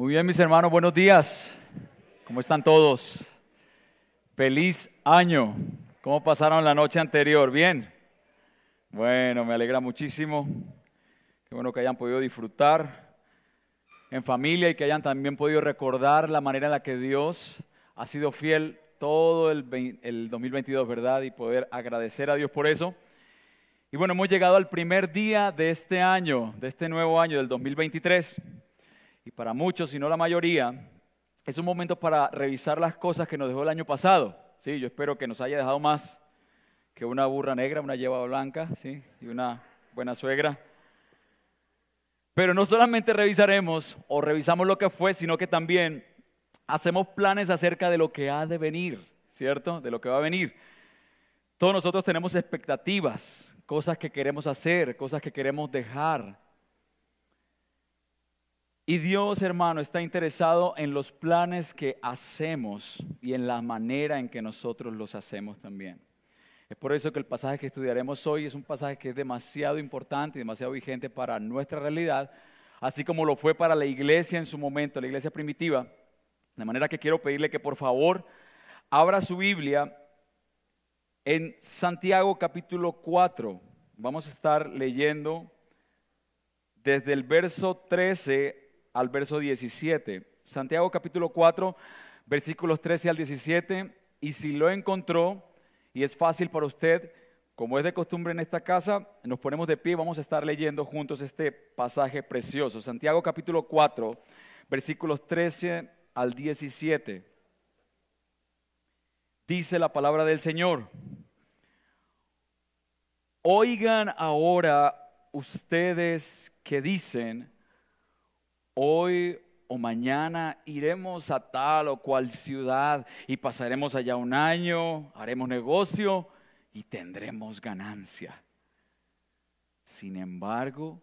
Muy bien, mis hermanos, buenos días. ¿Cómo están todos? Feliz año. ¿Cómo pasaron la noche anterior? ¿Bien? Bueno, me alegra muchísimo. Qué bueno que hayan podido disfrutar en familia y que hayan también podido recordar la manera en la que Dios ha sido fiel todo el, el 2022, ¿verdad? Y poder agradecer a Dios por eso. Y bueno, hemos llegado al primer día de este año, de este nuevo año, del 2023. Y para muchos, si no la mayoría, es un momento para revisar las cosas que nos dejó el año pasado. Sí, yo espero que nos haya dejado más que una burra negra, una lleva blanca, sí, y una buena suegra. Pero no solamente revisaremos o revisamos lo que fue, sino que también hacemos planes acerca de lo que ha de venir, ¿cierto? De lo que va a venir. Todos nosotros tenemos expectativas, cosas que queremos hacer, cosas que queremos dejar. Y Dios, hermano, está interesado en los planes que hacemos y en la manera en que nosotros los hacemos también. Es por eso que el pasaje que estudiaremos hoy es un pasaje que es demasiado importante y demasiado vigente para nuestra realidad, así como lo fue para la iglesia en su momento, la iglesia primitiva. De manera que quiero pedirle que por favor abra su Biblia en Santiago capítulo 4 vamos a estar leyendo desde el verso 13 al verso 17. Santiago capítulo 4, versículos 13 al 17. Y si lo encontró y es fácil para usted, como es de costumbre en esta casa, nos ponemos de pie y vamos a estar leyendo juntos este pasaje precioso. Santiago capítulo 4, versículos 13 al 17. Dice la palabra del Señor. Oigan ahora ustedes que dicen, hoy o mañana iremos a tal o cual ciudad y pasaremos allá un año, haremos negocio y tendremos ganancia. Sin embargo,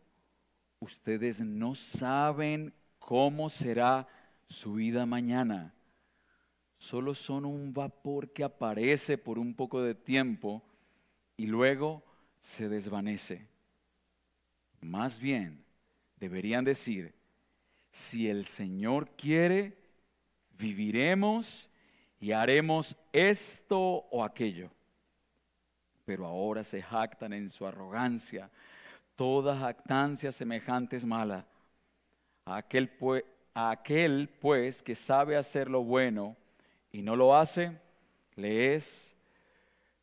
ustedes no saben cómo será su vida mañana. Solo son un vapor que aparece por un poco de tiempo y luego se desvanece. Más bien, deberían decir, si el Señor quiere, viviremos y haremos esto o aquello. Pero ahora se jactan en su arrogancia. Toda jactancia semejante es mala. Aquel, pues, a aquel pues que sabe hacer lo bueno y no lo hace, le es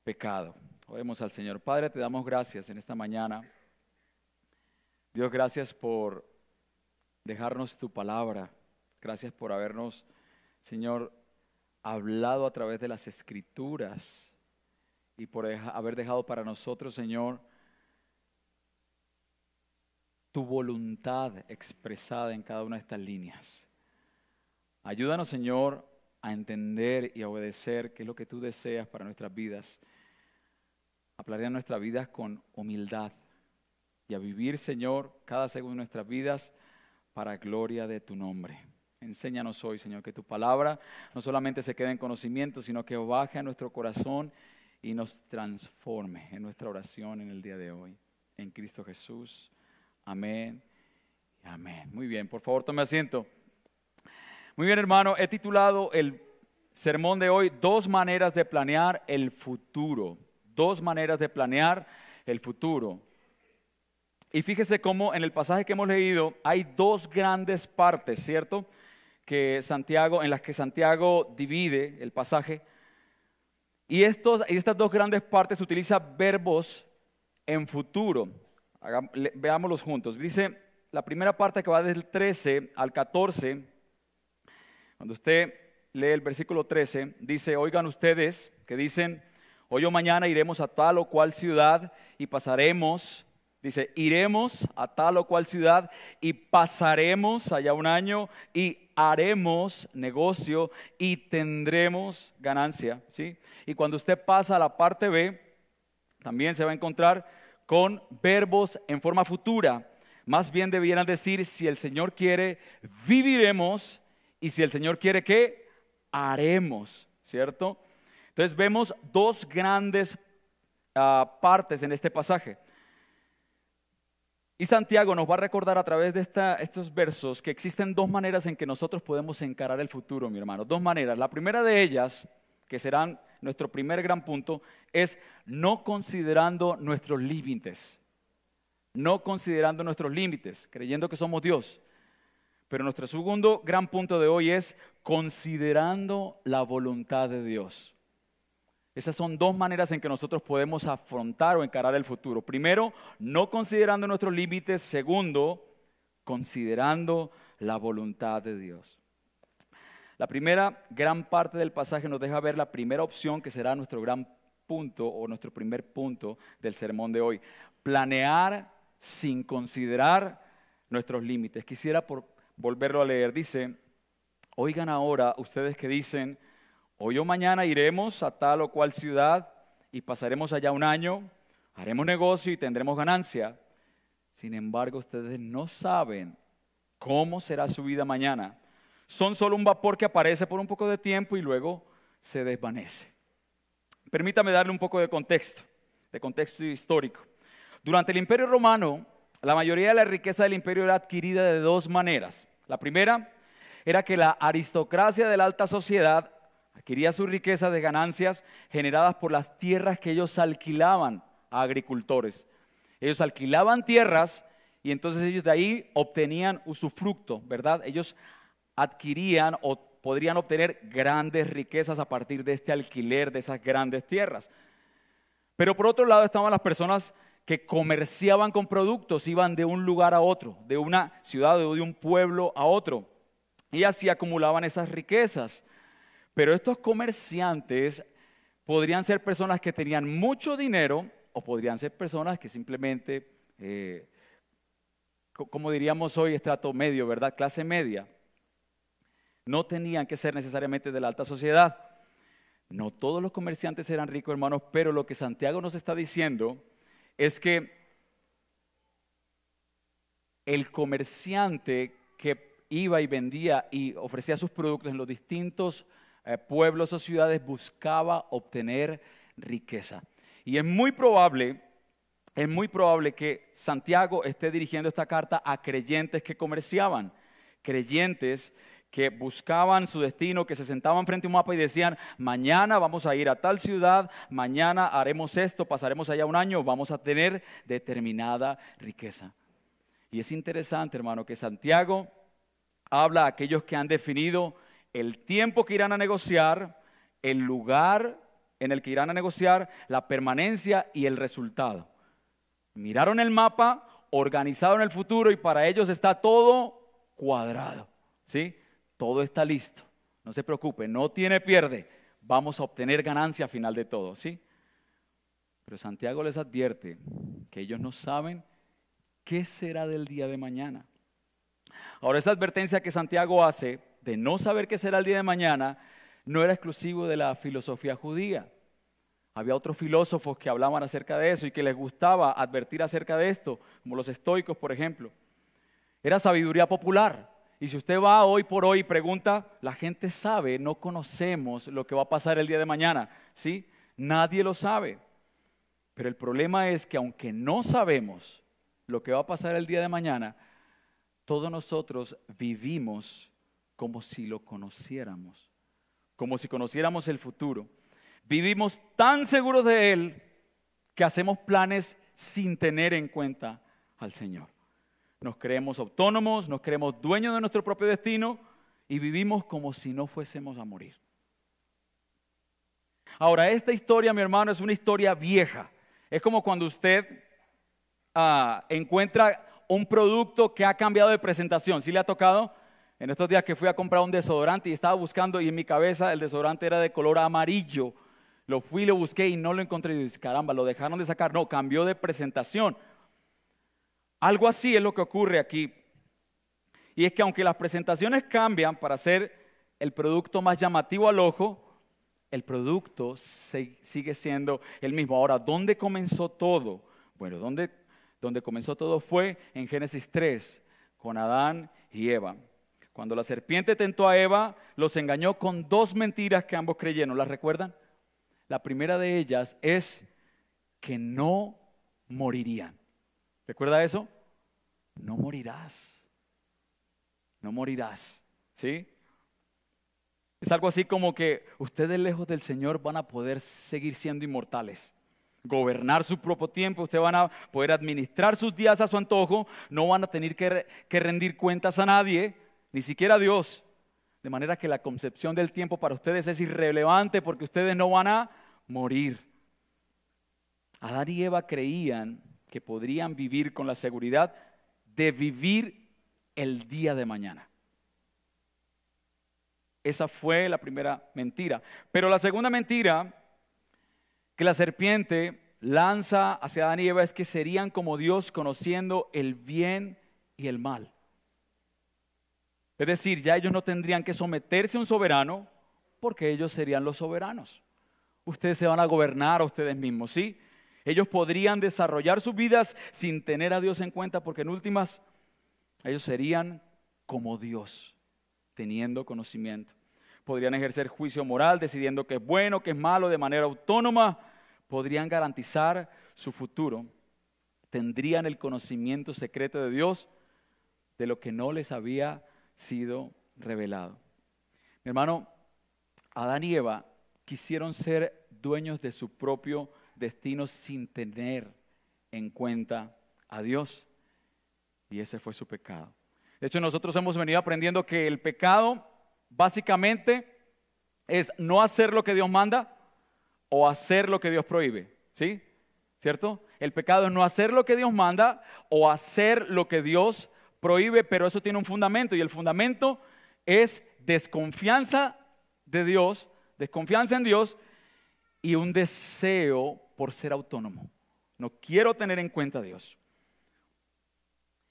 pecado. Oremos al Señor. Padre, te damos gracias en esta mañana. Dios, gracias por dejarnos tu palabra. Gracias por habernos, Señor, hablado a través de las escrituras y por haber dejado para nosotros, Señor, tu voluntad expresada en cada una de estas líneas. Ayúdanos, Señor, a entender y a obedecer qué es lo que tú deseas para nuestras vidas a nuestras vidas con humildad y a vivir, Señor, cada segundo de nuestras vidas para gloria de tu nombre. Enséñanos hoy, Señor, que tu palabra no solamente se quede en conocimiento, sino que baje a nuestro corazón y nos transforme en nuestra oración en el día de hoy. En Cristo Jesús. Amén. Amén. Muy bien, por favor, tome asiento. Muy bien, hermano, he titulado el sermón de hoy Dos maneras de planear el futuro dos maneras de planear el futuro. Y fíjese cómo en el pasaje que hemos leído hay dos grandes partes, ¿cierto? Que Santiago, en las que Santiago divide el pasaje. Y estos, estas dos grandes partes utiliza verbos en futuro. veámoslos juntos. Dice la primera parte que va desde el 13 al 14. Cuando usted lee el versículo 13, dice, oigan ustedes que dicen, Hoy o mañana iremos a tal o cual ciudad y pasaremos, dice, iremos a tal o cual ciudad y pasaremos allá un año y haremos negocio y tendremos ganancia, ¿sí? Y cuando usted pasa a la parte B, también se va a encontrar con verbos en forma futura. Más bien debieran decir, si el Señor quiere, viviremos y si el Señor quiere, ¿qué? Haremos, ¿cierto? Entonces vemos dos grandes ah, partes en este pasaje. Santiago nos va a recordar a través de estos versos que existen dos maneras en que nosotros podemos encarar el futuro, mi hermano. Dos maneras. La primera de ellas, que serán nuestro primer gran punto, es no considerando nuestros límites. No considerando nuestros límites, creyendo que somos Dios. Pero nuestro segundo gran punto de hoy es considerando la voluntad de Dios. Esas son dos maneras en que nosotros podemos afrontar o encarar el futuro. Primero, no considerando nuestros límites. Segundo, considerando la voluntad de Dios. La primera gran parte del pasaje nos deja ver la primera opción que será nuestro gran punto o nuestro primer punto del sermón de hoy. Planear sin considerar nuestros límites. Quisiera por volverlo a leer. Dice, oigan ahora ustedes que dicen, Hoy o mañana iremos a tal o cual ciudad y pasaremos allá un año, haremos negocio y tendremos ganancia. Sin embargo, ustedes no saben cómo será su vida mañana. Son solo un vapor que aparece por un poco de tiempo y luego se desvanece. Permítame darle un poco de contexto, de contexto histórico. Durante el Imperio Romano, la mayoría de la riqueza del imperio era adquirida de dos maneras. La primera era que la aristocracia de la alta sociedad adquiría su riqueza de ganancias generadas por las tierras que ellos alquilaban a agricultores. Ellos alquilaban tierras y entonces ellos de ahí obtenían usufructo, ¿verdad? Ellos adquirían o podrían obtener grandes riquezas a partir de este alquiler de esas grandes tierras. Pero por otro lado estaban las personas que comerciaban con productos, iban de un lugar a otro, de una ciudad o de un pueblo a otro, y así acumulaban esas riquezas. Pero estos comerciantes podrían ser personas que tenían mucho dinero o podrían ser personas que simplemente, eh, como diríamos hoy, estrato medio, ¿verdad? Clase media. No tenían que ser necesariamente de la alta sociedad. No todos los comerciantes eran ricos, hermanos, pero lo que Santiago nos está diciendo es que el comerciante que iba y vendía y ofrecía sus productos en los distintos eh, pueblos o ciudades buscaba obtener riqueza. Y es muy probable, es muy probable que Santiago esté dirigiendo esta carta a creyentes que comerciaban, creyentes que buscaban su destino, que se sentaban frente a un mapa y decían, mañana vamos a ir a tal ciudad, mañana haremos esto, pasaremos allá un año, vamos a tener determinada riqueza. Y es interesante, hermano, que Santiago habla a aquellos que han definido el tiempo que irán a negociar, el lugar en el que irán a negociar, la permanencia y el resultado. Miraron el mapa, organizaron el futuro y para ellos está todo cuadrado. ¿Sí? Todo está listo. No se preocupe, no tiene pierde. Vamos a obtener ganancia a final de todo, ¿sí? Pero Santiago les advierte que ellos no saben qué será del día de mañana. Ahora, esa advertencia que Santiago hace de no saber qué será el día de mañana no era exclusivo de la filosofía judía. Había otros filósofos que hablaban acerca de eso y que les gustaba advertir acerca de esto, como los estoicos, por ejemplo. Era sabiduría popular. Y si usted va hoy por hoy y pregunta, la gente sabe, no conocemos lo que va a pasar el día de mañana. ¿Sí? Nadie lo sabe. Pero el problema es que aunque no sabemos lo que va a pasar el día de mañana, todos nosotros vivimos como si lo conociéramos, como si conociéramos el futuro. Vivimos tan seguros de Él que hacemos planes sin tener en cuenta al Señor. Nos creemos autónomos, nos creemos dueños de nuestro propio destino y vivimos como si no fuésemos a morir. Ahora, esta historia, mi hermano, es una historia vieja. Es como cuando usted ah, encuentra un producto que ha cambiado de presentación. ¿Sí le ha tocado? En estos días que fui a comprar un desodorante y estaba buscando y en mi cabeza el desodorante era de color amarillo. Lo fui, lo busqué y no lo encontré. Y dije, caramba, lo dejaron de sacar. No, cambió de presentación. Algo así es lo que ocurre aquí. Y es que aunque las presentaciones cambian para hacer el producto más llamativo al ojo, el producto sigue siendo el mismo. Ahora, ¿dónde comenzó todo? Bueno, ¿dónde, donde comenzó todo fue en Génesis 3, con Adán y Eva. Cuando la serpiente tentó a Eva, los engañó con dos mentiras que ambos creyeron. ¿Las recuerdan? La primera de ellas es que no morirían. ¿Recuerda eso? no morirás. No morirás. ¿Sí? Es algo así como que ustedes lejos del Señor van a poder seguir siendo inmortales. Gobernar su propio tiempo, ustedes van a poder administrar sus días a su antojo, no van a tener que, que rendir cuentas a nadie, ni siquiera Dios. De manera que la concepción del tiempo para ustedes es irrelevante porque ustedes no van a morir. Adán y Eva creían que podrían vivir con la seguridad de vivir el día de mañana. Esa fue la primera mentira. Pero la segunda mentira que la serpiente lanza hacia Adán y Eva es que serían como Dios conociendo el bien y el mal. Es decir, ya ellos no tendrían que someterse a un soberano porque ellos serían los soberanos. Ustedes se van a gobernar a ustedes mismos, ¿sí? Ellos podrían desarrollar sus vidas sin tener a Dios en cuenta porque en últimas ellos serían como Dios, teniendo conocimiento. Podrían ejercer juicio moral, decidiendo qué es bueno, qué es malo de manera autónoma. Podrían garantizar su futuro. Tendrían el conocimiento secreto de Dios de lo que no les había sido revelado. Mi hermano, Adán y Eva quisieron ser dueños de su propio destino sin tener en cuenta a Dios. Y ese fue su pecado. De hecho, nosotros hemos venido aprendiendo que el pecado básicamente es no hacer lo que Dios manda o hacer lo que Dios prohíbe. ¿Sí? ¿Cierto? El pecado es no hacer lo que Dios manda o hacer lo que Dios prohíbe, pero eso tiene un fundamento y el fundamento es desconfianza de Dios, desconfianza en Dios y un deseo por ser autónomo. No quiero tener en cuenta a Dios.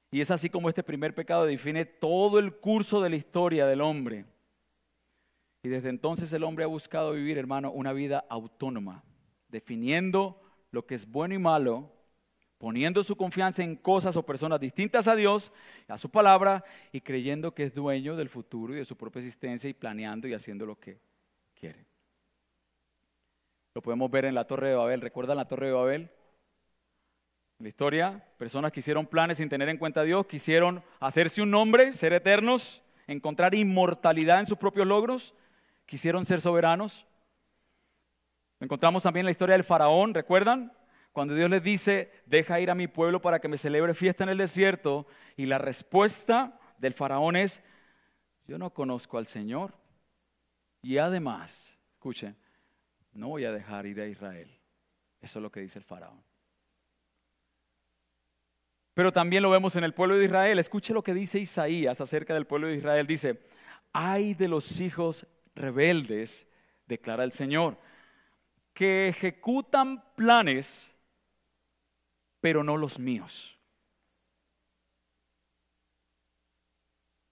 Y es así como este primer pecado define todo el curso de la historia del hombre. Y desde entonces el hombre ha buscado vivir, hermano, una vida autónoma, definiendo lo que es bueno y malo poniendo su confianza en cosas o personas distintas a Dios, a su palabra, y creyendo que es dueño del futuro y de su propia existencia y planeando y haciendo lo que quiere. Lo podemos ver en la Torre de Babel. ¿Recuerdan la Torre de Babel? En la historia, personas que hicieron planes sin tener en cuenta a Dios, quisieron hacerse un nombre, ser eternos, encontrar inmortalidad en sus propios logros, quisieron ser soberanos. Encontramos también la historia del faraón, ¿recuerdan? Cuando Dios les dice, deja ir a mi pueblo para que me celebre fiesta en el desierto, y la respuesta del faraón es, yo no conozco al Señor. Y además, escuchen, no voy a dejar ir a Israel. Eso es lo que dice el faraón. Pero también lo vemos en el pueblo de Israel. Escuche lo que dice Isaías acerca del pueblo de Israel. Dice, ay de los hijos rebeldes, declara el Señor, que ejecutan planes pero no los míos.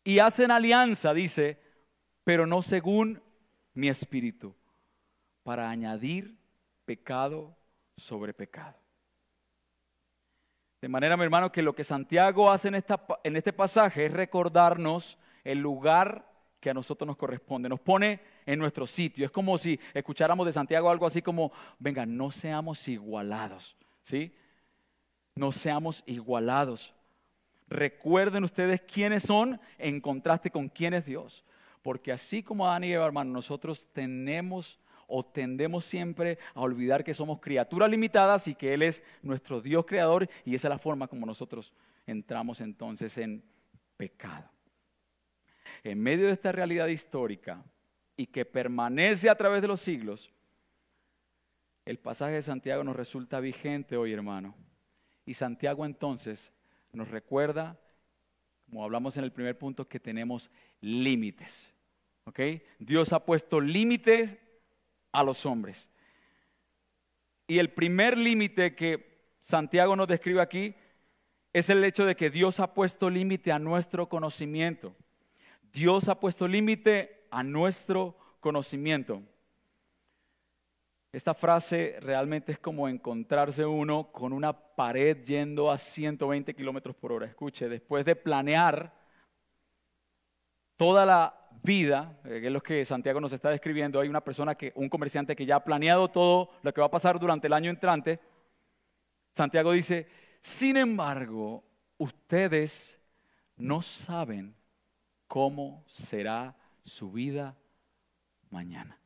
Y hacen alianza, dice, pero no según mi espíritu, para añadir pecado sobre pecado. De manera, mi hermano, que lo que Santiago hace en, esta, en este pasaje es recordarnos el lugar que a nosotros nos corresponde, nos pone en nuestro sitio. Es como si escucháramos de Santiago algo así como, venga, no seamos igualados, ¿sí? No seamos igualados. Recuerden ustedes quiénes son en contraste con quién es Dios. Porque así como Adán y Eva, hermano, nosotros tenemos o tendemos siempre a olvidar que somos criaturas limitadas y que Él es nuestro Dios creador y esa es la forma como nosotros entramos entonces en pecado. En medio de esta realidad histórica y que permanece a través de los siglos, el pasaje de Santiago nos resulta vigente hoy, hermano. Y Santiago entonces nos recuerda, como hablamos en el primer punto, que tenemos límites. ¿Ok? Dios ha puesto límites a los hombres. Y el primer límite que Santiago nos describe aquí es el hecho de que Dios ha puesto límite a nuestro conocimiento. Dios ha puesto límite a nuestro conocimiento. Esta frase realmente es como encontrarse uno con una pared yendo a 120 kilómetros por hora. Escuche, después de planear toda la vida, eh, que es lo que Santiago nos está describiendo, hay una persona que, un comerciante que ya ha planeado todo lo que va a pasar durante el año entrante. Santiago dice, sin embargo, ustedes no saben cómo será su vida mañana.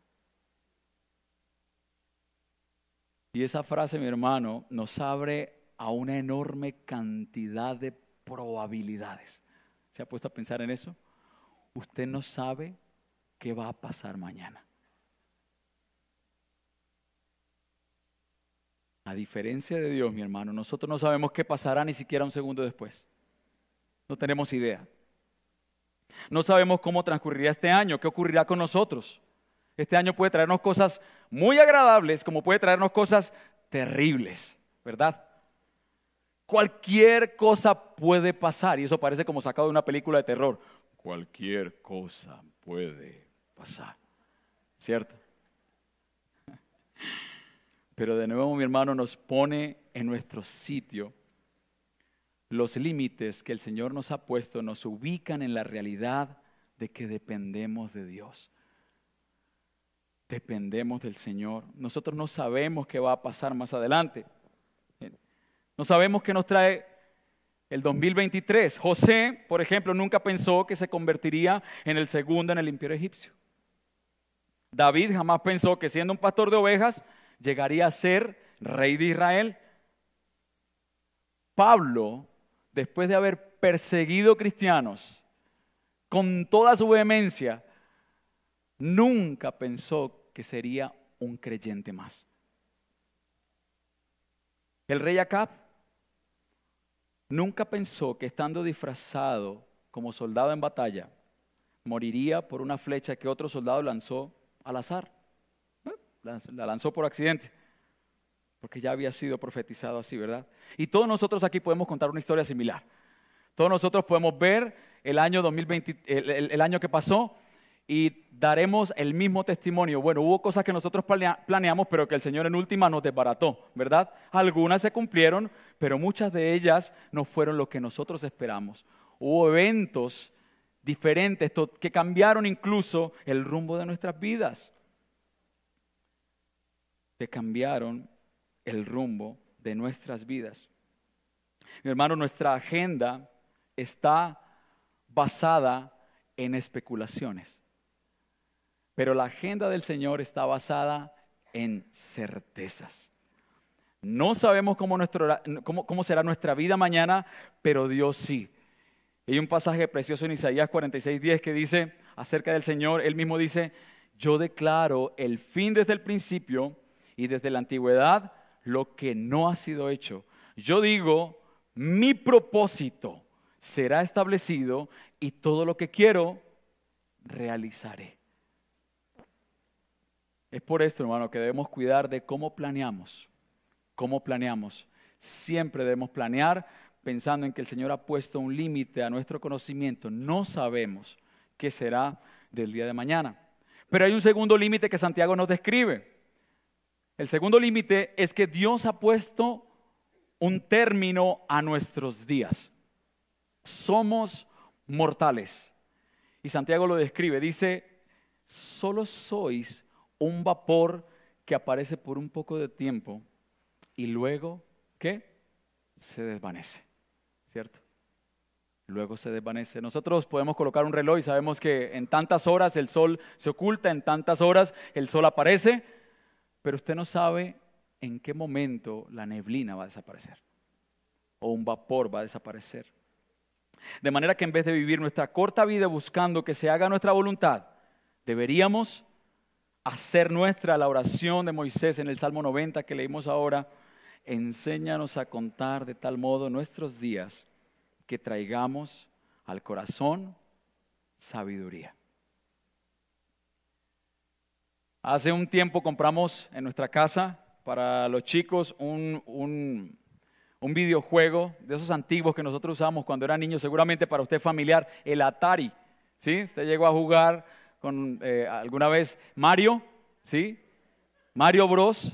Y esa frase, mi hermano, nos abre a una enorme cantidad de probabilidades. ¿Se ha puesto a pensar en eso? Usted no sabe qué va a pasar mañana. A diferencia de Dios, mi hermano, nosotros no sabemos qué pasará ni siquiera un segundo después. No tenemos idea. No sabemos cómo transcurrirá este año, qué ocurrirá con nosotros. Este año puede traernos cosas muy agradables como puede traernos cosas terribles, ¿verdad? Cualquier cosa puede pasar y eso parece como sacado de una película de terror. Cualquier cosa puede pasar, ¿cierto? Pero de nuevo mi hermano nos pone en nuestro sitio. Los límites que el Señor nos ha puesto nos ubican en la realidad de que dependemos de Dios. Dependemos del Señor. Nosotros no sabemos qué va a pasar más adelante. No sabemos qué nos trae el 2023. José, por ejemplo, nunca pensó que se convertiría en el segundo en el imperio egipcio. David jamás pensó que siendo un pastor de ovejas llegaría a ser rey de Israel. Pablo, después de haber perseguido cristianos con toda su vehemencia, nunca pensó que sería un creyente más. El rey Acab nunca pensó que estando disfrazado como soldado en batalla, moriría por una flecha que otro soldado lanzó al azar la lanzó por accidente, porque ya había sido profetizado así, ¿verdad? Y todos nosotros aquí podemos contar una historia similar. Todos nosotros podemos ver el año 2020, el, año que pasó y daremos el mismo testimonio. Bueno, hubo cosas que nosotros planeamos, pero que el Señor en última nos desbarató, ¿verdad? Algunas se cumplieron, pero muchas de ellas no fueron lo que nosotros esperamos. Hubo eventos diferentes que cambiaron incluso el rumbo de nuestras vidas que cambiaron el rumbo de nuestras vidas. Mi hermano, nuestra agenda está basada en especulaciones, pero la agenda del Señor está basada en certezas. No sabemos cómo, será nuestra vida mañana, pero Dios sí. Hay un pasaje precioso en Isaías 46:10 que dice acerca del Señor, él mismo dice, yo declaro el fin desde el principio y desde la antigüedad lo que no ha sido hecho. Yo digo, mi propósito será establecido y todo lo que quiero realizaré. Es por esto, hermano, que debemos cuidar de cómo planeamos. ¿Cómo planeamos? Siempre debemos planear pensando en que el Señor ha puesto un límite a nuestro conocimiento. No sabemos qué será del día de mañana. Pero hay un segundo límite que Santiago nos describe. El segundo límite es que Dios ha puesto un término a nuestros días. Somos mortales. Y Santiago lo describe, dice, solo sois un vapor que aparece por un poco de tiempo y luego, ¿qué? Se desvanece, ¿cierto? Luego se desvanece. Nosotros podemos colocar un reloj y sabemos que en tantas horas el sol se oculta, en tantas horas el sol aparece, pero usted no sabe en qué momento la neblina va a desaparecer o un vapor va a desaparecer. De manera que en vez de vivir nuestra corta vida buscando que se haga nuestra voluntad, deberíamos hacer nuestra la oración de Moisés en el Salmo 90 que leímos ahora. Enséñanos a contar de tal modo nuestros días que traigamos al corazón sabiduría. Hace un tiempo compramos en nuestra casa para los chicos un, un, videojuego de esos antiguos que nosotros usábamos cuando eran niños, seguramente para usted familiar, el Atari. ¿Sí? Usted llegó a jugar con eh, alguna vez Mario, ¿sí? Mario Bros.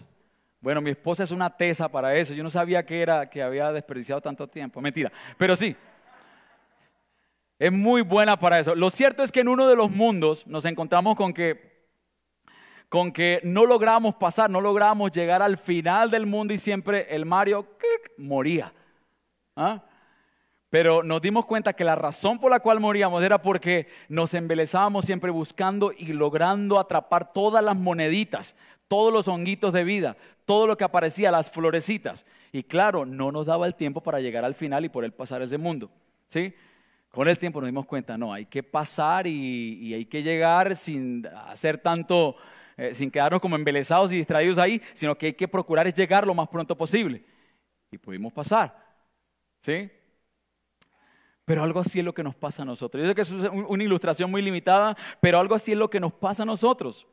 Bueno, mi esposa es una tesa para eso. Yo no sabía que era que había desperdiciado tanto tiempo. Mentira, pero sí. Es muy buena para eso. Lo cierto es que en uno de los mundos nos encontramos con que con que no logramos pasar, no logramos llegar al final del mundo y siempre el Mario moría. ¿ah? Pero nos dimos cuenta que la razón por la cual moríamos era porque nos embelezábamos siempre buscando y logrando atrapar todas las moneditas, todos los honguitos de vida, todo lo que aparecía, las florecitas. Y claro, no nos daba el tiempo para llegar al final y por él pasar ese mundo. ¿sí? Con el tiempo nos dimos cuenta, no, hay que pasar y, hay que llegar sin hacer tanto, eh, sin quedarnos como embelesados y distraídos ahí, sino que hay que procurar es llegar lo más pronto posible. Y pudimos pasar. ¿Sí? Pero algo así es lo que nos pasa a nosotros. Yo sé que es una ilustración muy limitada, pero algo así es lo que nos pasa a nosotros.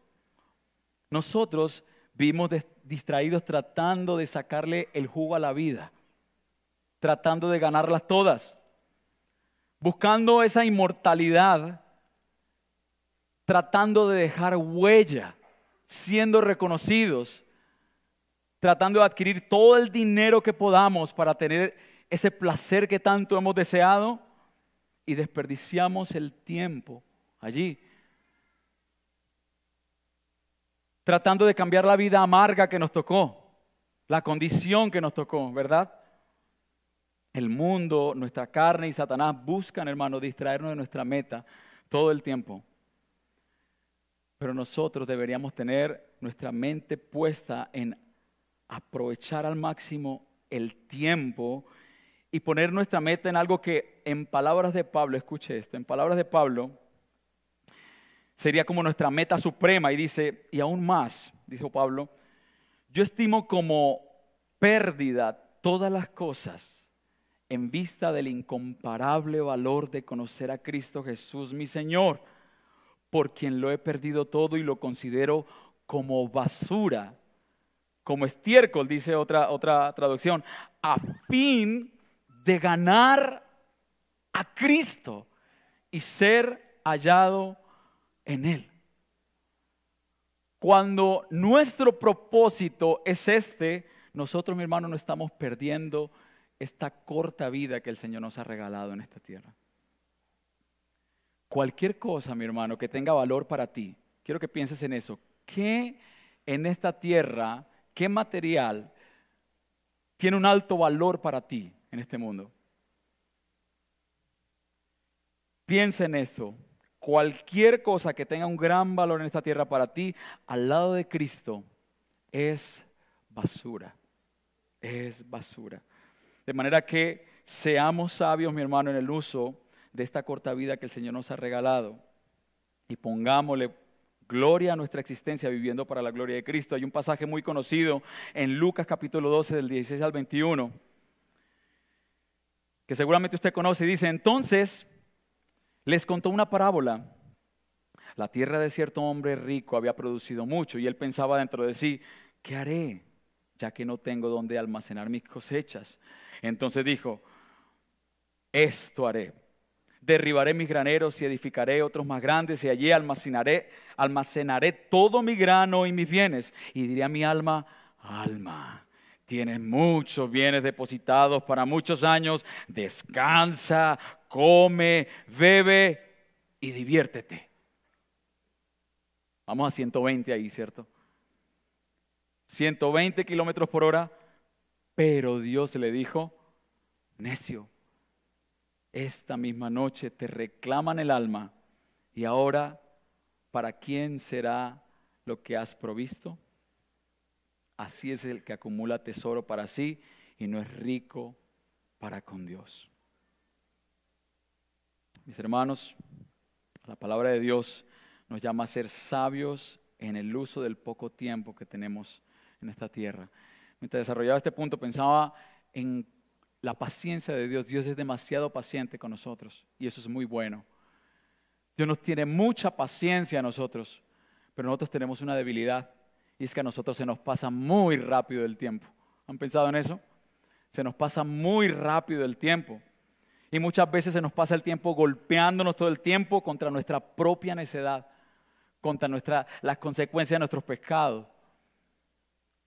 Nosotros vivimos distraídos tratando de sacarle el jugo a la vida, tratando de ganarlas todas, buscando esa inmortalidad, tratando de dejar huella, siendo reconocidos, tratando de adquirir todo el dinero que podamos para tener ese placer que tanto hemos deseado y desperdiciamos el tiempo allí. Tratando de cambiar la vida amarga que nos tocó, la condición que nos tocó, ¿verdad? El mundo, nuestra carne y Satanás buscan, hermano, distraernos de nuestra meta todo el tiempo. Pero nosotros deberíamos tener nuestra mente puesta en aprovechar al máximo el tiempo y poner nuestra meta en algo que en palabras de Pablo, escuche esto, en palabras de Pablo, sería como nuestra meta suprema. Y dice, y aún más, dijo Pablo, yo estimo como pérdida todas las cosas en vista del incomparable valor de conocer a Cristo Jesús mi Señor, por quien lo he perdido todo y lo considero como basura, como estiércol, dice otra, otra traducción, a fin de ganar a Cristo y ser hallado en Él. Cuando nuestro propósito es este, nosotros, mi hermano, no estamos perdiendo esta corta vida que el Señor nos ha regalado en esta tierra. Cualquier cosa, mi hermano, que tenga valor para ti, quiero que pienses en eso. ¿Qué en esta tierra, qué material tiene un alto valor para ti? En este mundo. Piensa en esto. Cualquier cosa que tenga un gran valor en esta tierra para ti, al lado de Cristo, es basura. Es basura. De manera que seamos sabios, mi hermano, en el uso de esta corta vida que el Señor nos ha regalado y pongámosle gloria a nuestra existencia viviendo para la gloria de Cristo. Hay un pasaje muy conocido en Lucas capítulo 12 del 16 al 21 que seguramente usted conoce, dice, entonces les contó una parábola. La tierra de cierto hombre rico había producido mucho y él pensaba dentro de sí, ¿qué haré? Ya que no tengo donde almacenar mis cosechas. Entonces dijo, esto haré. Derribaré mis graneros y edificaré otros más grandes y allí almacenaré, almacenaré todo mi grano y mis bienes. Y diré a mi alma, alma, tienes muchos bienes depositados para muchos años, descansa, come, bebe y diviértete. Vamos a 120 ahí, ¿cierto? 120 kilómetros por hora, pero Dios le dijo, necio, esta misma noche te reclaman el alma y ahora, ¿para quién será lo que has provisto? Así es el que acumula tesoro para sí y no es rico para con Dios. Mis hermanos, la palabra de Dios nos llama a ser sabios en el uso del poco tiempo que tenemos en esta tierra. Mientras desarrollaba este punto pensaba en la paciencia de Dios. Dios es demasiado paciente con nosotros y eso es muy bueno. Dios nos tiene mucha paciencia a nosotros, pero nosotros tenemos una debilidad y es que a nosotros se nos pasa muy rápido el tiempo. ¿Han pensado en eso? Se nos pasa muy rápido el tiempo. Y muchas veces se nos pasa el tiempo golpeándonos todo el tiempo contra nuestra propia necedad, contra las consecuencias de nuestros pecados,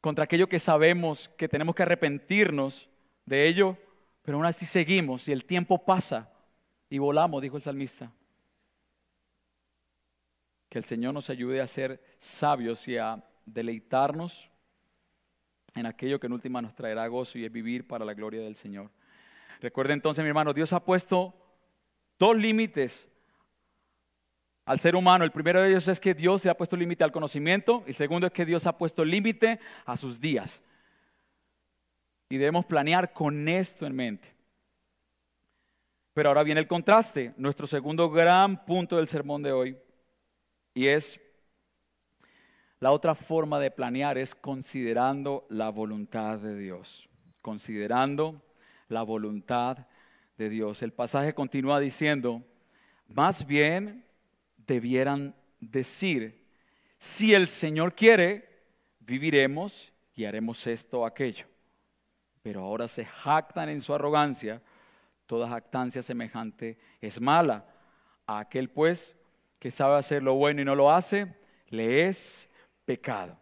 contra aquello que sabemos que tenemos que arrepentirnos de ello, pero aún así seguimos y el tiempo pasa y volamos, dijo el salmista. Que el Señor nos ayude a ser sabios y a deleitarnos en aquello que en última nos traerá gozo y es vivir para la gloria del Señor. Recuerde entonces, mi hermano, Dios ha puesto dos límites al ser humano. El primero de ellos es que Dios se ha puesto límite al conocimiento. El segundo es que Dios ha puesto límite a sus días. Y debemos planear con esto en mente. Pero ahora viene el contraste, nuestro segundo gran punto del sermón de hoy. Y es, la otra forma de planear es considerando la voluntad de Dios. Considerando la voluntad de Dios. El pasaje continúa diciendo, más bien debieran decir, si el Señor quiere, viviremos y haremos esto o aquello. Pero ahora se jactan en su arrogancia, toda jactancia semejante es mala. A aquel pues que sabe hacer lo bueno y no lo hace, le es pecado.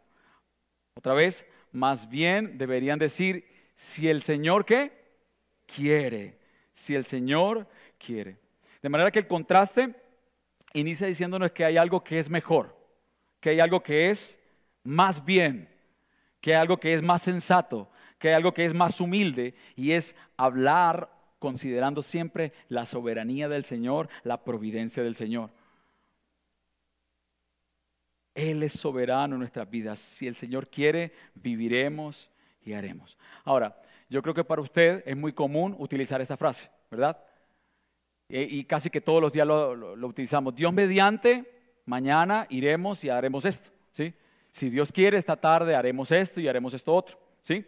Otra vez, más bien deberían decir, si el Señor qué? Quiere. Si el Señor quiere. De manera que el contraste inicia diciéndonos que hay algo que es mejor, que hay algo que es más bien, que hay algo que es más sensato, que hay algo que es más humilde y es hablar considerando siempre la soberanía del Señor, la providencia del Señor. Él es soberano en nuestras vidas. Si el Señor quiere, viviremos y haremos. Ahora, yo creo que para usted es muy común utilizar esta frase, ¿verdad? Eh, y casi que todos los días lo, utilizamos. Dios mediante, mañana iremos y haremos esto, ¿sí? Si Dios quiere, esta tarde haremos esto y haremos esto otro, ¿sí?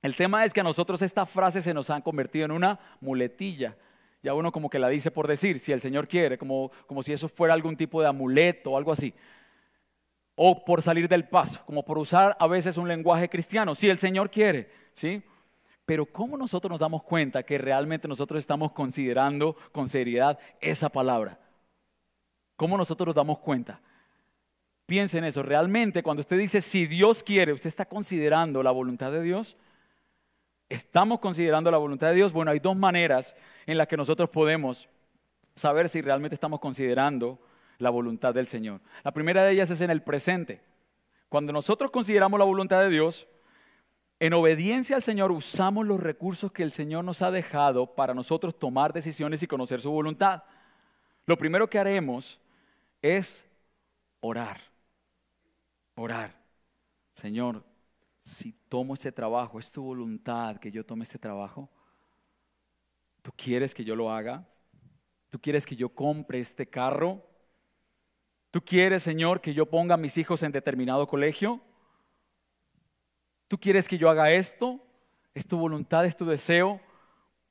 El tema es que a nosotros esta frase se nos han convertido en una muletilla. Ya uno como que la dice por decir, si el Señor quiere, como, como si eso fuera algún tipo de amuleto o algo así. O por salir del paso, como por usar a veces un lenguaje cristiano, si el Señor quiere, ¿sí? Pero ¿cómo nosotros nos damos cuenta que realmente nosotros estamos considerando con seriedad esa palabra? ¿Cómo nosotros nos damos cuenta? Piensen en eso, realmente cuando usted dice si Dios quiere, ¿usted está considerando la voluntad de Dios? ¿Estamos considerando la voluntad de Dios? Bueno, hay dos maneras en las que nosotros podemos saber si realmente estamos considerando la voluntad del Señor. La primera de ellas es en el presente. Cuando nosotros consideramos la voluntad de Dios, en obediencia al Señor usamos los recursos que el Señor nos ha dejado para nosotros tomar decisiones y conocer su voluntad. Lo primero que haremos es orar. Orar. Señor, si tomo este trabajo, es tu voluntad que yo tome este trabajo. ¿Tú quieres que yo lo haga? ¿Tú quieres que yo compre este carro? ¿Tú quieres, Señor, que yo ponga a mis hijos en determinado colegio? ¿Tú quieres que yo haga esto? ¿Es tu voluntad, es tu deseo?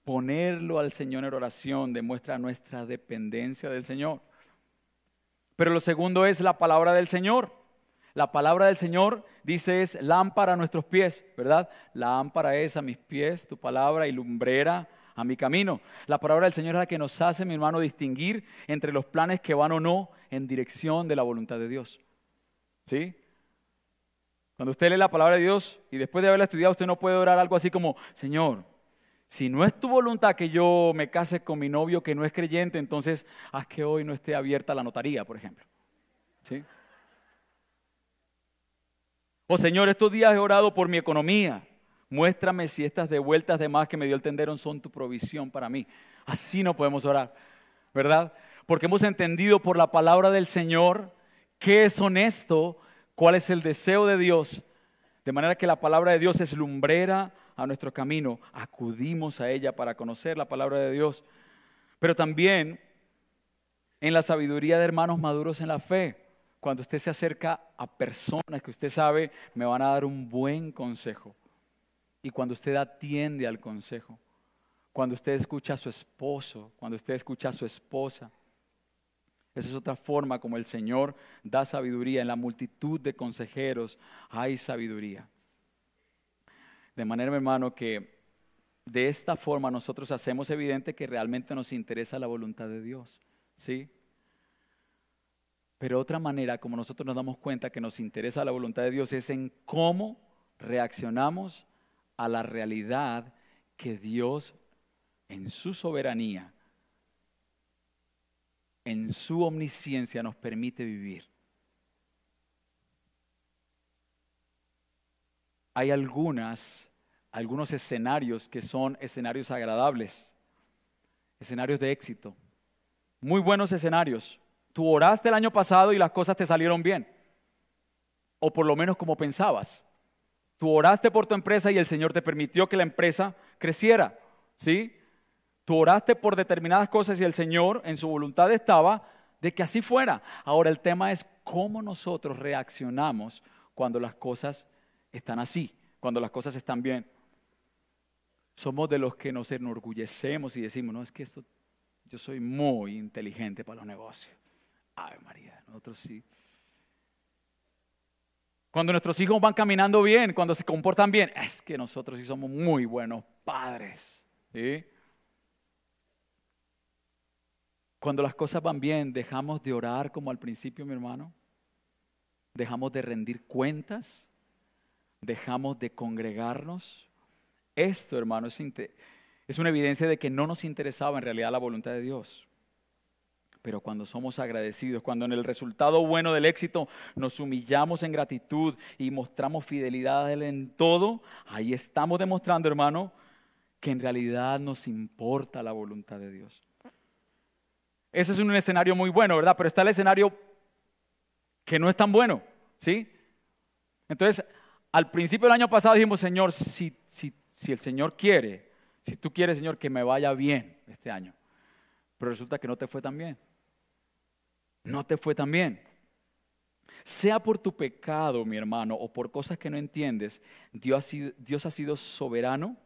Ponerlo al Señor en oración demuestra nuestra dependencia del Señor. Pero lo segundo es la palabra del Señor. La palabra del Señor dice es lámpara a nuestros pies, ¿verdad? Lámpara es a mis pies tu palabra y lumbrera a mi camino. La palabra del Señor es la que nos hace, mi hermano, distinguir entre los planes que van o no en dirección de la voluntad de Dios. ¿Sí? Cuando usted lee la palabra de Dios y después de haberla estudiado, usted no puede orar algo así como, Señor, si no es tu voluntad que yo me case con mi novio que no es creyente, entonces haz que hoy no esté abierta la notaría, por ejemplo. ¿Sí? O Señor, estos días he orado por mi economía. Muéstrame si estas devueltas de más que me dio el tendero son tu provisión para mí. Así no podemos orar, ¿verdad? Porque hemos entendido por la palabra del Señor qué es honesto cuál es el deseo de Dios, de manera que la palabra de Dios es lumbrera a nuestro camino. Acudimos a ella para conocer la palabra de Dios. Pero también en la sabiduría de hermanos maduros en la fe, cuando usted se acerca a personas que usted sabe me van a dar un buen consejo. Y cuando usted atiende al consejo, cuando usted escucha a su esposo, cuando usted escucha a su esposa, esa es otra forma como el Señor da sabiduría. En la multitud de consejeros hay sabiduría. De manera, hermano, que de esta forma nosotros hacemos evidente que realmente nos interesa la voluntad de Dios. ¿Sí? Pero otra manera como nosotros nos damos cuenta que nos interesa la voluntad de Dios es en cómo reaccionamos a la realidad que Dios en su soberanía en su omnisciencia nos permite vivir. Hay algunas algunos escenarios que son escenarios agradables, escenarios de éxito, muy buenos escenarios. Tú oraste el año pasado y las cosas te salieron bien, o por lo menos como pensabas. Tú oraste por tu empresa y el Señor te permitió que la empresa creciera, ¿sí? Tú oraste por determinadas cosas y el Señor en su voluntad estaba de que así fuera. Ahora el tema es cómo nosotros reaccionamos cuando las cosas están así, cuando las cosas están bien. Somos de los que nos enorgullecemos y decimos, no, es que esto, yo soy muy inteligente para los negocios. Ay María, nosotros sí. Cuando nuestros hijos van caminando bien, cuando se comportan bien, es que nosotros sí somos muy buenos padres. Cuando las cosas van bien, dejamos de orar como al principio, mi hermano. Dejamos de rendir cuentas. Dejamos de congregarnos. Esto, hermano, es una evidencia de que no nos interesaba en realidad la voluntad de Dios. Pero cuando somos agradecidos, cuando en el resultado bueno del éxito nos humillamos en gratitud y mostramos fidelidad a Él en todo, ahí estamos demostrando, hermano, que en realidad nos importa la voluntad de Dios. Ese es un escenario muy bueno, ¿verdad? Pero está el escenario que no es tan bueno, ¿sí? Entonces, al principio del año pasado dijimos, Señor, si, si, si el Señor quiere, si tú quieres, Señor, que me vaya bien este año, pero resulta que no te fue tan bien no te fue tan bien. Sea por tu pecado, mi hermano, o por cosas que no entiendes, Dios ha sido, soberano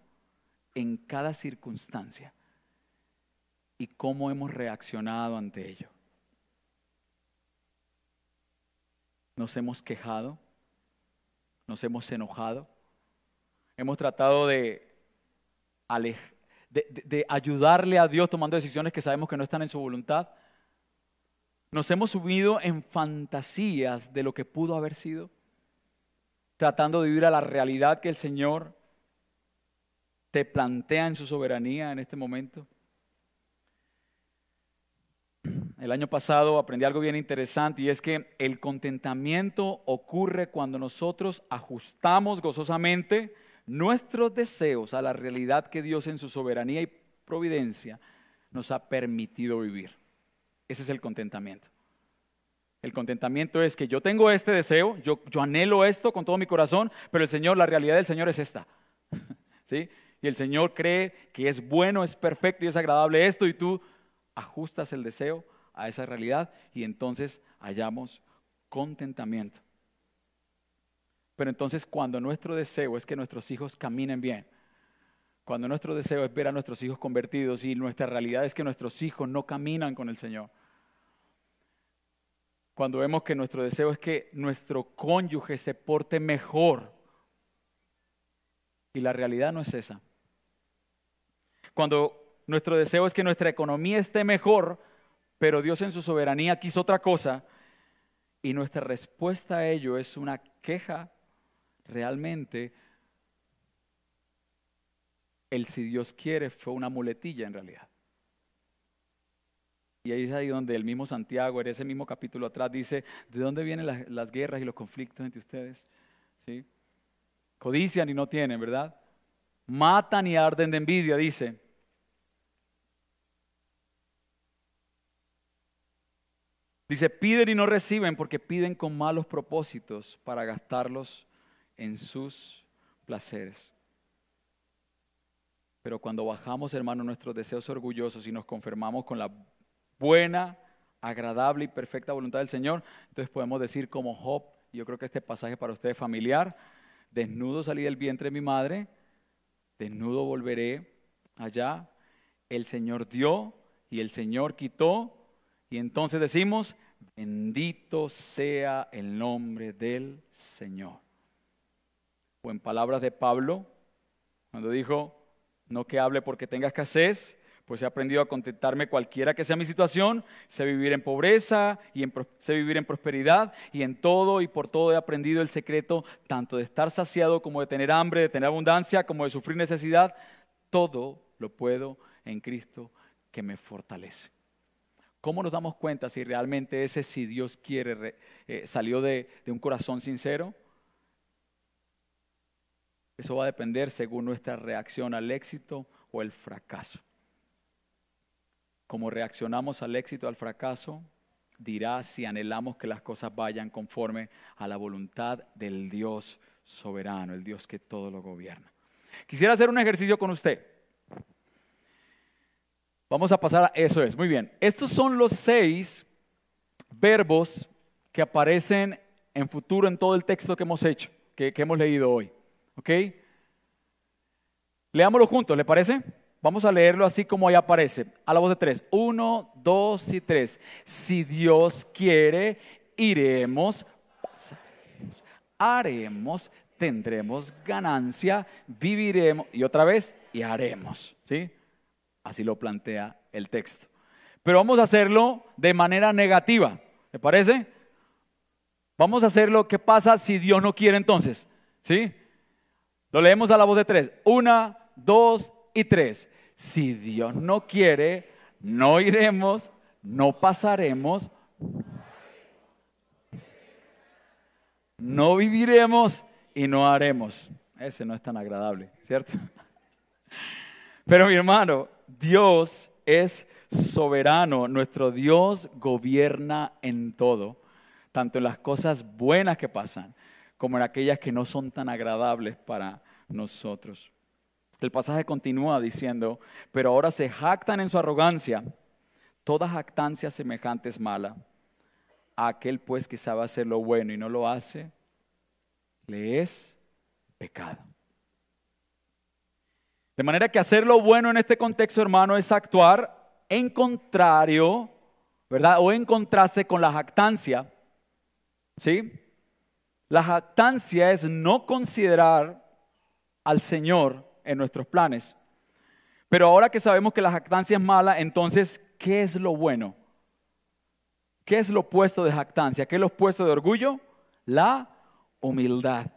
en cada circunstancia y cómo hemos reaccionado ante ello. Nos hemos quejado, nos hemos enojado, hemos tratado de, de ayudarle a Dios tomando decisiones que sabemos que no están en su voluntad nos hemos subido en fantasías de lo que pudo haber sido, tratando de vivir a la realidad que el Señor te plantea en su soberanía en este momento. El año pasado aprendí algo bien interesante y es que el contentamiento ocurre cuando nosotros ajustamos gozosamente nuestros deseos a la realidad que Dios en su soberanía y providencia nos ha permitido vivir. Ese es el contentamiento. El contentamiento es que yo tengo este deseo, yo, anhelo esto con todo mi corazón, pero el Señor, la realidad del Señor es esta. ¿Sí? Y el Señor cree que es bueno, es perfecto y es agradable esto y tú ajustas el deseo a esa realidad y entonces hallamos contentamiento. Pero entonces cuando nuestro deseo es que nuestros hijos caminen bien, cuando nuestro deseo es ver a nuestros hijos convertidos y nuestra realidad es que nuestros hijos no caminan con el Señor. Cuando vemos que nuestro deseo es que nuestro cónyuge se porte mejor y la realidad no es esa. Cuando nuestro deseo es que nuestra economía esté mejor, pero Dios en su soberanía quiso otra cosa y nuestra respuesta a ello es una queja realmente el si Dios quiere fue una muletilla en realidad. Y ahí es ahí donde el mismo Santiago, en ese mismo capítulo atrás, dice, ¿de dónde vienen las, guerras y los conflictos entre ustedes? ¿Sí? Codician y no tienen, ¿verdad? Matan y arden de envidia, dice. Dice, piden y no reciben porque piden con malos propósitos para gastarlos en sus placeres. Pero cuando bajamos, hermano, nuestros deseos orgullosos y nos confirmamos con la buena, agradable y perfecta voluntad del Señor, entonces podemos decir como Job, yo creo que este pasaje para ustedes es familiar, desnudo salí del vientre de mi madre, desnudo volveré allá, el Señor dio y el Señor quitó, y entonces decimos, bendito sea el nombre del Señor. O en palabras de Pablo, cuando dijo, no que hable porque tenga escasez, pues he aprendido a contentarme cualquiera que sea mi situación, sé vivir en pobreza y sé vivir en prosperidad y en todo y por todo he aprendido el secreto tanto de estar saciado como de tener hambre, de tener abundancia, como de sufrir necesidad. Todo lo puedo en Cristo que me fortalece. ¿Cómo nos damos cuenta si realmente ese si Dios quiere eh, salió de un corazón sincero? Eso va a depender según nuestra reacción al éxito o el fracaso. Como reaccionamos al éxito al fracaso, dirá si anhelamos que las cosas vayan conforme a la voluntad del Dios soberano, el Dios que todo lo gobierna. Quisiera hacer un ejercicio con usted. Vamos a pasar a eso es. Muy bien. Estos son los seis verbos que aparecen en futuro en todo el texto que hemos hecho, que, que hemos leído hoy. ¿Ok? Leámoslo juntos, ¿le parece? Vamos a leerlo así como ahí aparece, a la voz de tres. Uno, dos y tres. Si Dios quiere, iremos, pasaremos, haremos, tendremos ganancia, viviremos y otra vez y haremos. ¿Sí? Así lo plantea el texto. Pero vamos a hacerlo de manera negativa. ¿Me parece? Vamos a hacerlo. ¿Qué pasa si Dios no quiere entonces? ¿Sí? Lo leemos a la voz de tres. Una, dos y tres. Si Dios no quiere, no iremos, no pasaremos, no viviremos y no haremos. Ese no es tan agradable, ¿cierto? Pero mi hermano, Dios es soberano, nuestro Dios gobierna en todo, tanto en las cosas buenas que pasan como en aquellas que no son tan agradables para nosotros. El pasaje continúa diciendo, pero ahora se jactan en su arrogancia. Toda jactancia semejante es mala. A aquel pues que sabe hacer lo bueno y no lo hace, le es pecado. De manera que hacer lo bueno en este contexto, hermano, es actuar en contrario, ¿verdad? O en contraste con la jactancia. ¿Sí? La jactancia es no considerar al Señor en nuestros planes. Pero ahora que sabemos que la jactancia es mala, entonces, ¿qué es lo bueno? ¿Qué es lo opuesto de jactancia? ¿Qué es lo opuesto de orgullo? La humildad.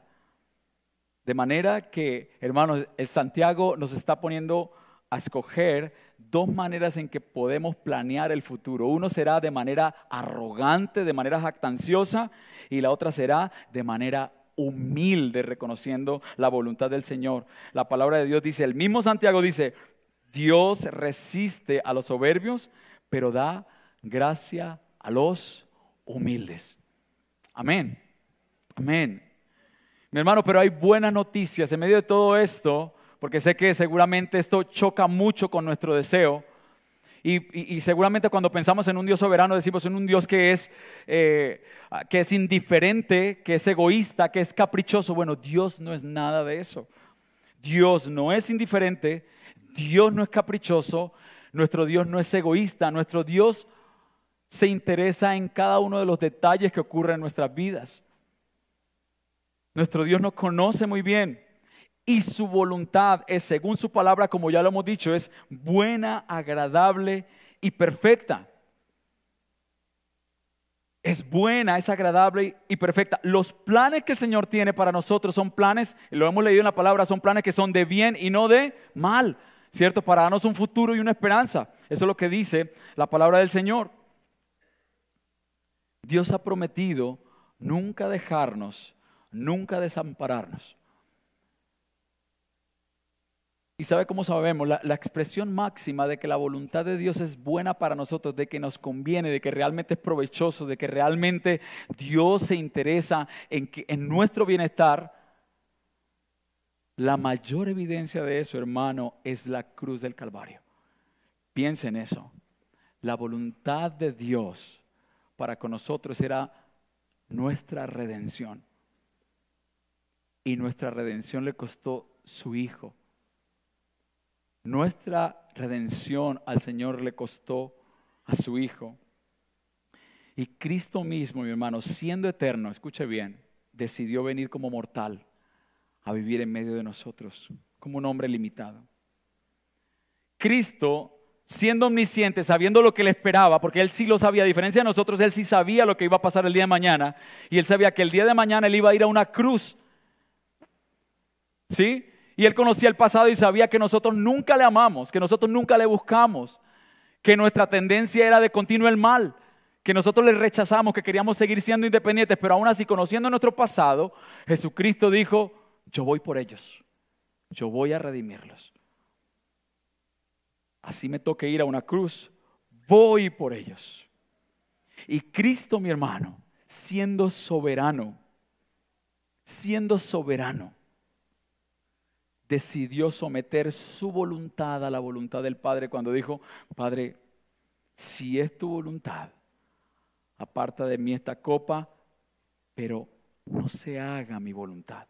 De manera que, hermanos, Santiago nos está poniendo a escoger dos maneras en que podemos planear el futuro. Uno será de manera arrogante, de manera jactanciosa, y la otra será de manera humilde, reconociendo la voluntad del Señor. La palabra de Dios dice, el mismo Santiago dice, Dios resiste a los soberbios, pero da gracia a los humildes. Amén. Amén. Mi hermano, pero hay buenas noticias en medio de todo esto, porque sé que seguramente esto choca mucho con nuestro deseo. Y, seguramente cuando pensamos en un Dios soberano decimos en un Dios que es, eh, que es indiferente, que es egoísta, que es caprichoso. Bueno, Dios no es nada de eso. Dios no es indiferente, Dios no es caprichoso, nuestro Dios no es egoísta, nuestro Dios se interesa en cada uno de los detalles que ocurren en nuestras vidas. Nuestro Dios nos conoce muy bien y su voluntad es, según su palabra, como ya lo hemos dicho, es buena, agradable y perfecta. Es buena, es agradable y perfecta. Los planes que el Señor tiene para nosotros son planes, lo hemos leído en la palabra, son planes que son de bien y no de mal, ¿cierto? Para darnos un futuro y una esperanza. Eso es lo que dice la palabra del Señor. Dios ha prometido nunca dejarnos, nunca desampararnos. Y sabe cómo sabemos, la, expresión máxima de que la voluntad de Dios es buena para nosotros, de que nos conviene, de que realmente es provechoso, de que realmente Dios se interesa en, que, en nuestro bienestar. La mayor evidencia de eso, hermano, es la cruz del Calvario. Piensa en eso. La voluntad de Dios para con nosotros era nuestra redención. Y nuestra redención le costó su Hijo nuestra redención al Señor le costó a su Hijo. Y Cristo mismo, mi hermano, siendo eterno, escuche bien, decidió venir como mortal a vivir en medio de nosotros, como un hombre limitado. Cristo, siendo omnisciente, sabiendo lo que le esperaba, porque él sí lo sabía, a diferencia de nosotros, él sí sabía lo que iba a pasar el día de mañana, y él sabía que el día de mañana él iba a ir a una cruz. ¿Sí? Y él conocía el pasado y sabía que nosotros nunca le amamos, que nosotros nunca le buscamos, que nuestra tendencia era de continuo el mal, que nosotros le rechazamos, que queríamos seguir siendo independientes, pero aún así conociendo nuestro pasado, Jesucristo dijo, yo voy por ellos, yo voy a redimirlos. Así me toque ir a una cruz, voy por ellos. Y Cristo, mi hermano, siendo soberano, siendo soberano, decidió someter su voluntad a la voluntad del Padre cuando dijo, Padre, si es tu voluntad, aparta de mí esta copa, pero no se haga mi voluntad,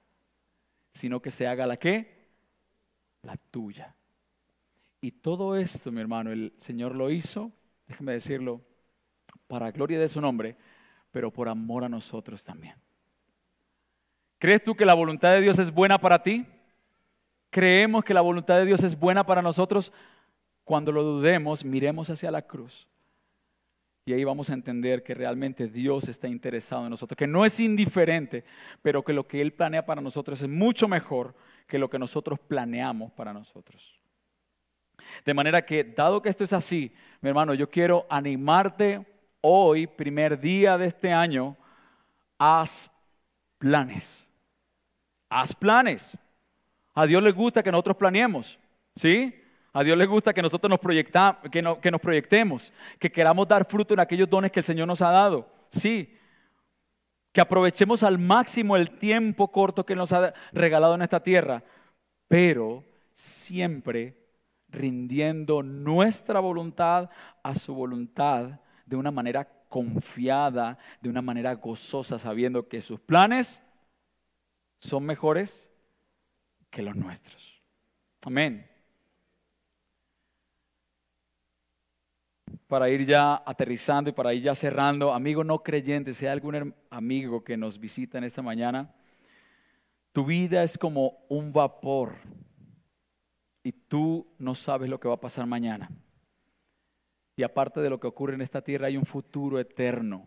sino que se haga la que? La tuya. Y todo esto, mi hermano, el Señor lo hizo, déjeme decirlo, para gloria de su nombre, pero por amor a nosotros también. ¿Crees tú que la voluntad de Dios es buena para ti? ¿Creemos que la voluntad de Dios es buena para nosotros? Cuando lo dudemos, miremos hacia la cruz. Y ahí vamos a entender que realmente Dios está interesado en nosotros, que no es indiferente, pero que lo que Él planea para nosotros es mucho mejor que lo que nosotros planeamos para nosotros. De manera que, dado que esto es así, mi hermano, yo quiero animarte hoy, primer día de este año, haz planes. Haz planes. A Dios le gusta que nosotros planeemos, ¿sí? A Dios le gusta que nosotros nos, que, que nos proyectemos, que queramos dar fruto en aquellos dones que el Señor nos ha dado, sí. Que aprovechemos al máximo el tiempo corto que nos ha regalado en esta tierra, pero siempre rindiendo nuestra voluntad a su voluntad de una manera confiada, de una manera gozosa, sabiendo que sus planes son mejores que los nuestros. Amén. Para ir ya aterrizando y para ir ya cerrando, amigo no creyente, hay algún amigo que nos visita en esta mañana, tu vida es como un vapor y tú no sabes lo que va a pasar mañana. Y aparte de lo que ocurre en esta tierra, hay un futuro eterno.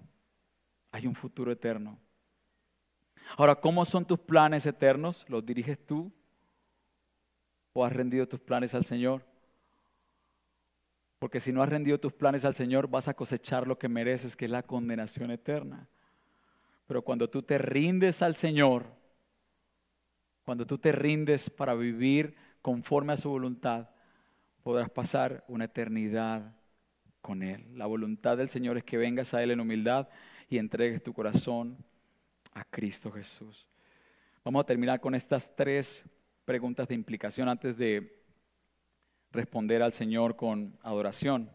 Hay un futuro eterno. Ahora, ¿cómo son tus planes eternos? ¿Los diriges tú? ¿O has rendido tus planes al Señor? Porque si no has rendido tus planes al Señor, vas a cosechar lo que mereces, que es la condenación eterna. Pero cuando tú te rindes al Señor, cuando tú te rindes para vivir conforme a su voluntad, podrás pasar una eternidad con Él. La voluntad del Señor es que vengas a Él en humildad y entregues tu corazón a Cristo Jesús. Vamos a terminar con estas tres preguntas de implicación antes de responder al Señor con adoración.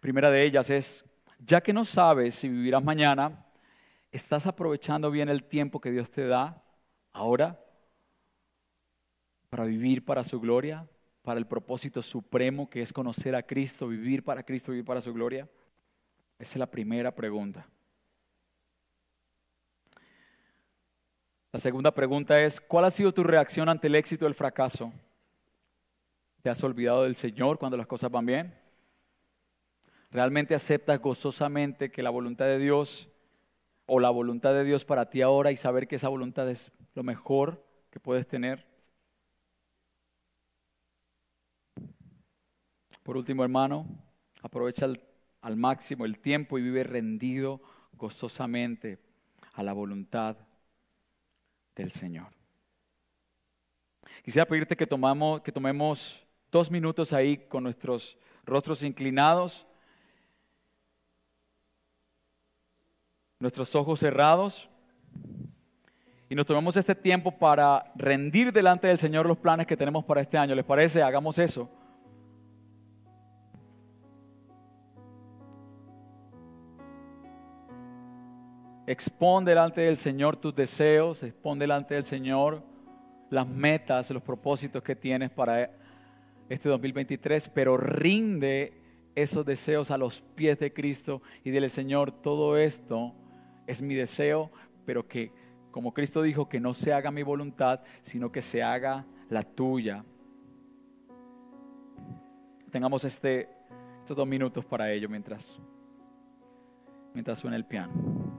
Primera de ellas es, ya que no sabes si vivirás mañana, ¿estás aprovechando bien el tiempo que Dios te da ahora? para vivir para su gloria, para el propósito supremo que es conocer a Cristo, vivir para Cristo, vivir para su gloria? Esa es la primera pregunta. La segunda pregunta es, ¿cuál ha sido tu reacción ante el éxito o el fracaso? ¿Te has olvidado del Señor cuando las cosas van bien? ¿Realmente aceptas gozosamente que la voluntad de Dios o la voluntad de Dios para ti ahora y saber que esa voluntad es lo mejor que puedes tener? Por último, hermano, aprovecha al, máximo el tiempo y vive rendido gozosamente a la voluntad del Señor. Quisiera pedirte que, tomamos, que tomemos dos minutos ahí con nuestros rostros inclinados, nuestros ojos cerrados, y nos tomemos este tiempo para rendir delante del Señor los planes que tenemos para este año. ¿Les parece? Hagamos eso. Expon delante del Señor tus deseos, expon delante del Señor las metas, los propósitos que tienes para este 2023, pero rinde esos deseos a los pies de Cristo y dile, Señor, todo esto es mi deseo, pero que, como Cristo dijo, que no se haga mi voluntad, sino que se haga la tuya. Tengamos este, estos dos minutos para ello mientras, mientras suena el piano.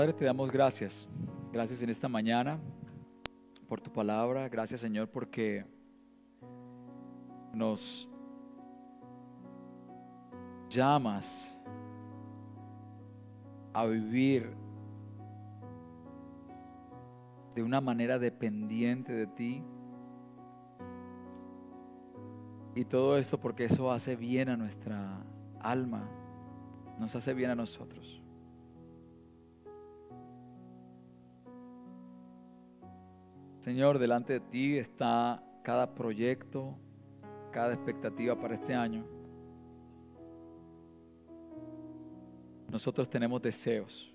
Padre, te damos gracias. Gracias en esta mañana por tu palabra. Gracias, Señor, porque nos llamas a vivir de una manera dependiente de ti. Y todo esto porque eso hace bien a nuestra alma, nos hace bien a nosotros. Señor, delante de ti está cada proyecto, cada expectativa para este año. Nosotros tenemos deseos.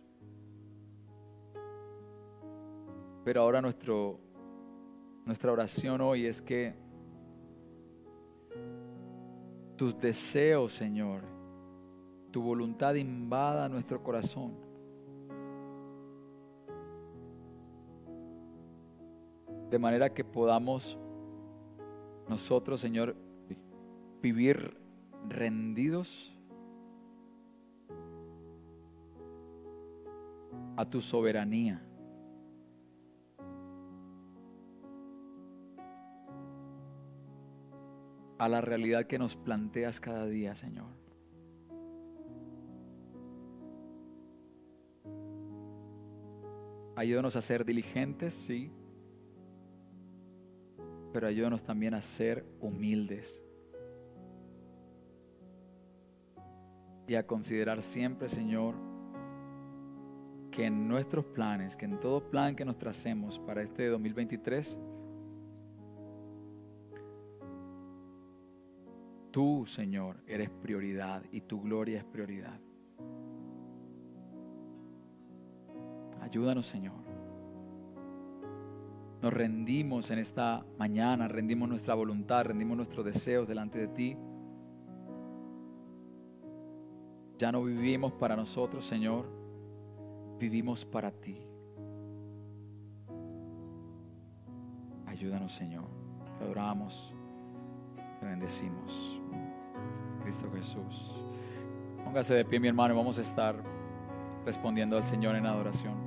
Pero ahora nuestro, nuestra oración hoy es que tus deseos, Señor, tu voluntad invada nuestro corazón. De manera que podamos nosotros, Señor, vivir rendidos a tu soberanía. A la realidad que nos planteas cada día, Señor. Ayúdanos a ser diligentes, sí, pero ayúdanos también a ser humildes y a considerar siempre, Señor, que en nuestros planes, que en todo plan que nos tracemos para este 2023, tú, Señor, eres prioridad y tu gloria es prioridad. Ayúdanos, Señor. Nos rendimos en esta mañana, rendimos nuestra voluntad, rendimos nuestros deseos delante de ti. Ya no vivimos para nosotros, Señor, vivimos para ti. Ayúdanos, Señor. Te adoramos, te bendecimos. Cristo Jesús. Póngase de pie, mi hermano, y vamos a estar respondiendo al Señor en adoración.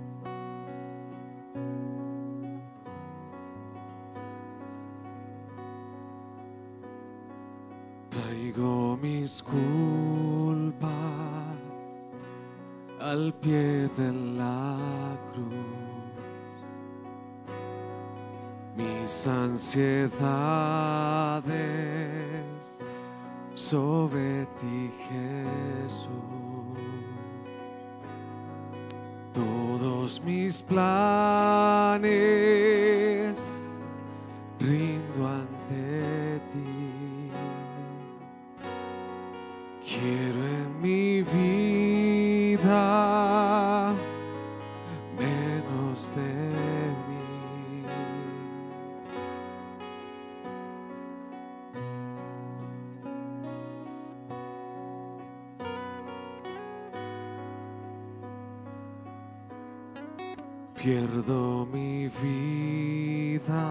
Pierdo mi vida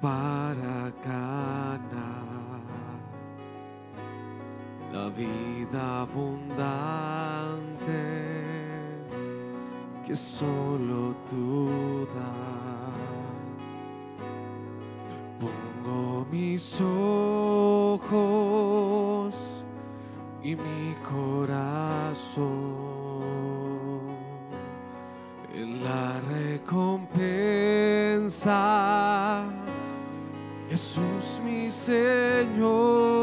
para ganar la vida abundante que solo tú das. Pongo mis ojos y mi corazón recompensa. Jesús mi Señor,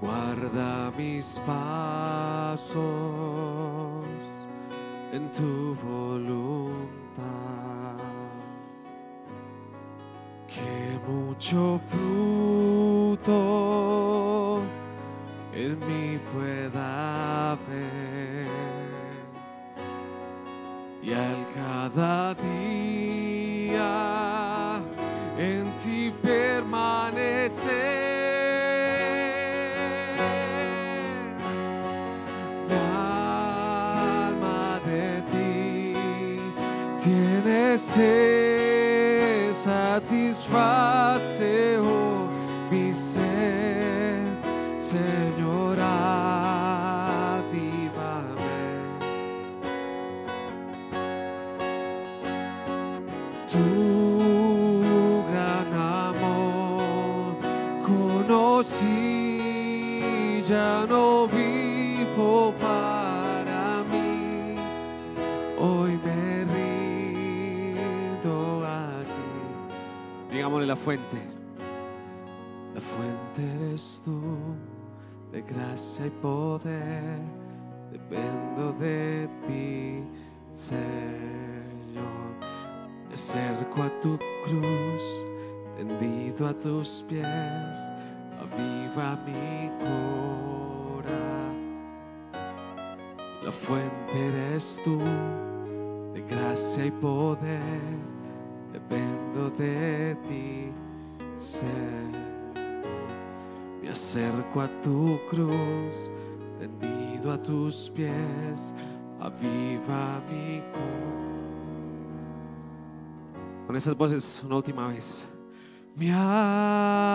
Guarda mis pasos en tu voluntad. Que mucho fruto en mí pueda haber y al cada día tiene fuente. La fuente eres tú, de gracia y poder, dependo de ti, Señor. Me acerco a tu cruz, tendido a tus pies, aviva mi corazón. La fuente eres tú, de gracia y poder, de ti, Señor. Me acerco a tu cruz, tendido a tus pies, aviva mi corazón. Con esas voces una última vez. Mi alma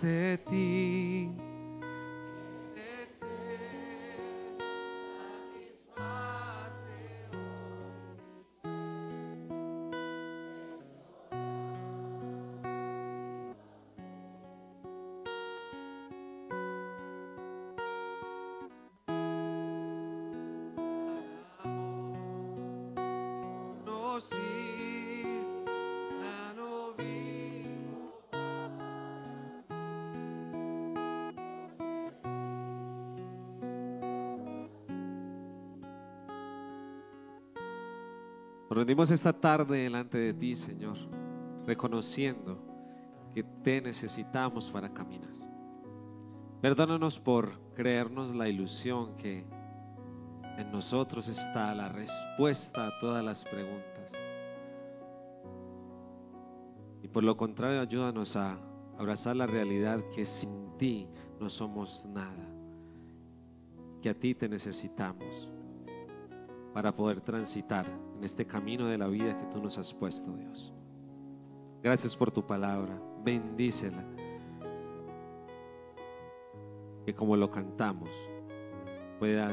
de ti. Nos rendimos esta tarde delante de ti, Señor, reconociendo que te necesitamos para caminar. Perdónanos por creernos la ilusión que en nosotros está la respuesta a todas las preguntas. Y por lo contrario, ayúdanos a abrazar la realidad que sin ti no somos nada, que a ti te necesitamos para poder transitar en este camino de la vida que tú nos has puesto, Dios. Gracias por tu palabra, bendícela. Que como lo cantamos, pueda